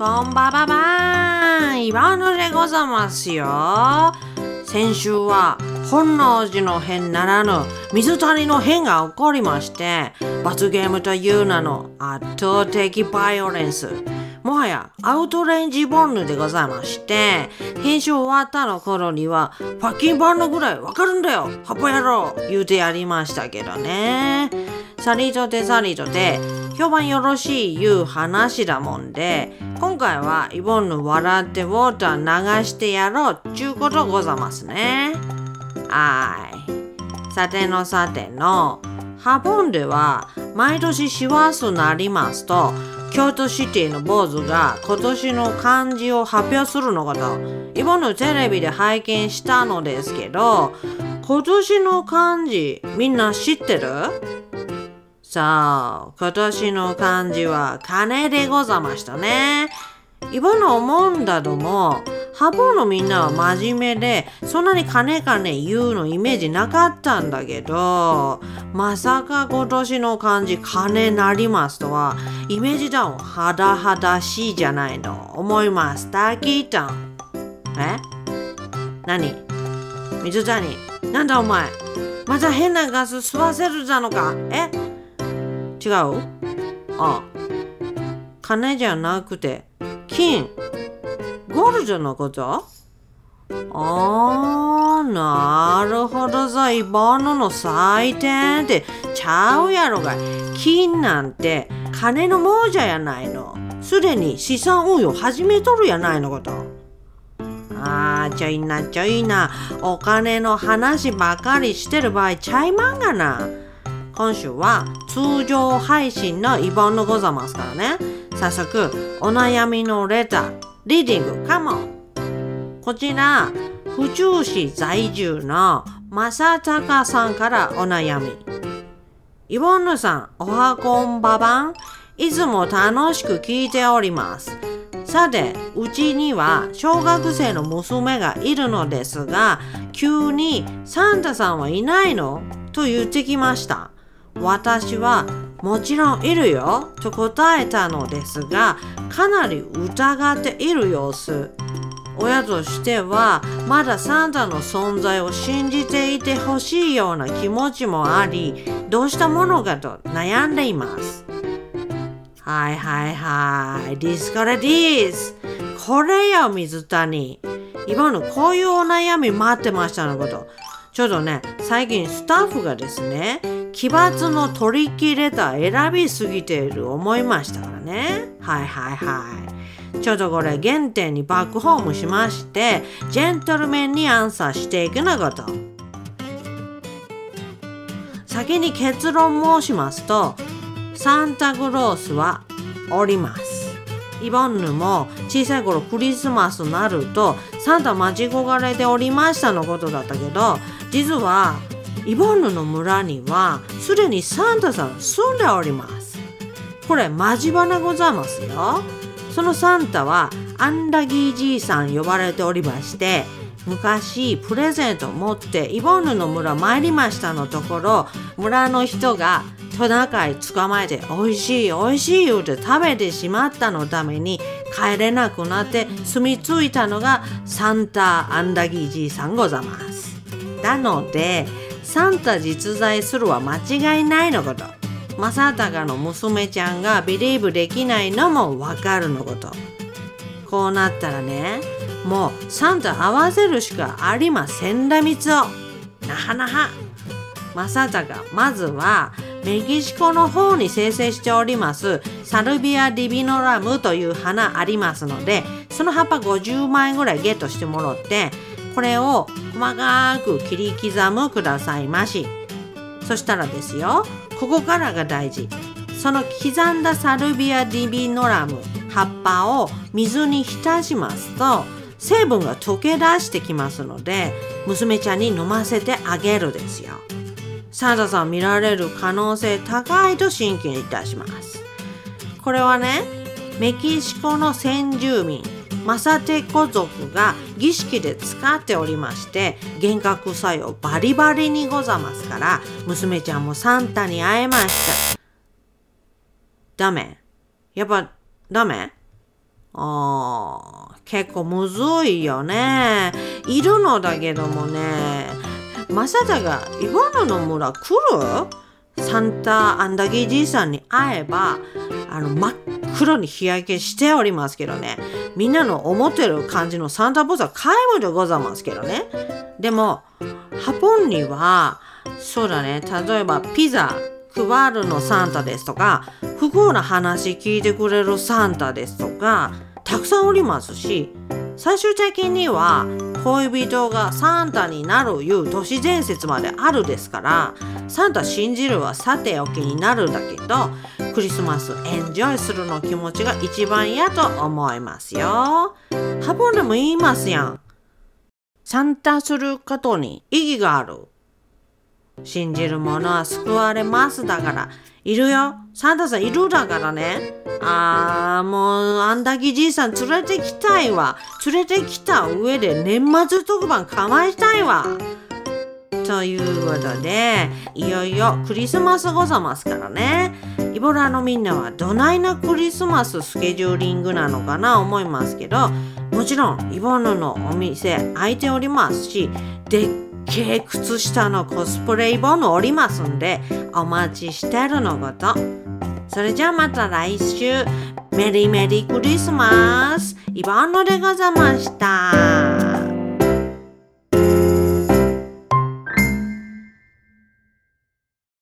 こんばばばーん岩野でございますよ。先週は本能寺の変ならぬ水谷の変が起こりまして罰ゲームという名の圧倒的バイオレンスもはやアウトレンジボンヌでございまして編集終わったの頃にはパッキンバンドぐらいわかるんだよ。ハポ野郎。言うてやりましたけどね。さりとてさりとて評判よろしいいう話だもんで今回はイボンヌ笑ってウォーター流してやろうちゅうことございますね。はい。さてのさてのハボンでは毎年師走なりますと京都シティの坊主が今年の漢字を発表するのことイボンヌテレビで拝見したのですけど今年の漢字みんな知ってる？そう、今年の漢字は金でござましたね。今の思うんだども、ハボのみんなは真面目で、そんなに金金言うのイメージなかったんだけど、まさか今年の漢字金なりますとは、イメージダウン肌肌しいじゃないの。思います。タキータン。え？何？水谷、なんだお前？また変なガス吸わせるだのかえ？違う？あ、金じゃなくて、金。ゴールドのことあー、なるほどさ、イボノの祭典ってちゃうやろが。金なんて金の亡者やないの。すでに資産運用始めとるやないのこと。あー、ちょいなちょいな。お金の話ばかりしてる場合ちゃいまんがな。今週は通常配信のイボンのございますからね。早速、お悩みのレター、リーディング、カモンこちら、府中市在住の正隆さんからお悩み。イボンヌさん、おはこんばばん。いつも楽しく聞いております。さて、うちには小学生の娘がいるのですが、急にサンタさんはいないの？と言ってきました。私はもちろんいるよ。と答えたのですがかなり疑っている様子。親としてはまだサンタの存在を信じていてほしいような気持ちもありどうしたものかと悩んでいます。はいはいはい。ディスカレディスこれよ水谷。今のこういうお悩み待ってましたのこと。ちょっとね最近スタッフがですね奇抜の取り切れた選びすぎている思いましたからね。はいはいはい。ちょっとこれ原点にバックホームしまして、ジェントルメンにアンサーしていくのこと。先に結論申しますと、サンタクロースはおります。イボンヌも小さい頃クリスマスになるとサンタ待ち焦がれておりましたのことだったけど実はイボンヌの村にはすでにサンタさん住んでおります。これマジバナございますよ。そのサンタはアンダギーじいさん呼ばれておりまして昔プレゼントを持ってイボンヌの村参りましたのところ村の人がトナカイ捕まえて美味しい美味しい言うて食べてしまったのために帰れなくなって住み着いたのがサンタアンダギーじいさんございます。なのでサンタ実在するは間違いないのこと。正隆の娘ちゃんがビリーブできないのもわかるのこと。こうなったらね、もうサンタ合わせるしかありませんだみつを。なはなは。正隆、まずはメキシコの方に生成しておりますサルビア・ディビノラムという花ありますので、その葉っぱ50枚ぐらいゲットしてもらって、これを細かく切り刻むくださいまし。そしたらですよ、ここからが大事。その刻んだサルビア・ディビノラム、葉っぱを水に浸しますと、成分が溶け出してきますので、娘ちゃんに飲ませてあげるですよ。サンタさん見られる可能性高いと進級いたします。これはね、メキシコの先住民、マサテコ族が儀式で使っておりまして幻覚作用バリバリにございますから娘ちゃんもサンタに会えましたダメやっぱダメ？あー結構むずいよね。いるのだけどもね。マサダがイボヌの村来る？サンタアンダギじいさんに会えば、あの真っ黒に日焼けしておりますけどね。みんなの思ってる感じのサンタボスは皆無でございますけどね。でも、ハポンには、そうだね、例えばピザ、配るのサンタですとか、不幸な話聞いてくれるサンタですとか、たくさんおりますし、最終的には恋人がサンタになるいう都市伝説まであるですからサンタ信じるはさておきになるんだけどクリスマスエンジョイするの気持ちが一番やと思いますよ。ハポンでも言いますやん。サンタすることに意義がある。信じる者は救われますだからいるよ。サンタさんいるだからね。あーもうあんだけじいさん連れてきたいわ。連れてきた上で年末特番かまいたいわ。ということでいよいよクリスマスございますからね。イボラのみんなはどないなクリスマススケジューリングなのかな思いますけどもちろんイボヌのお店開いておりますしでっ軽靴下のコスプレイボンおりますんでお待ちしてるのこと。それじゃあまた来週。メリーメリークリスマス。イバンノでございました。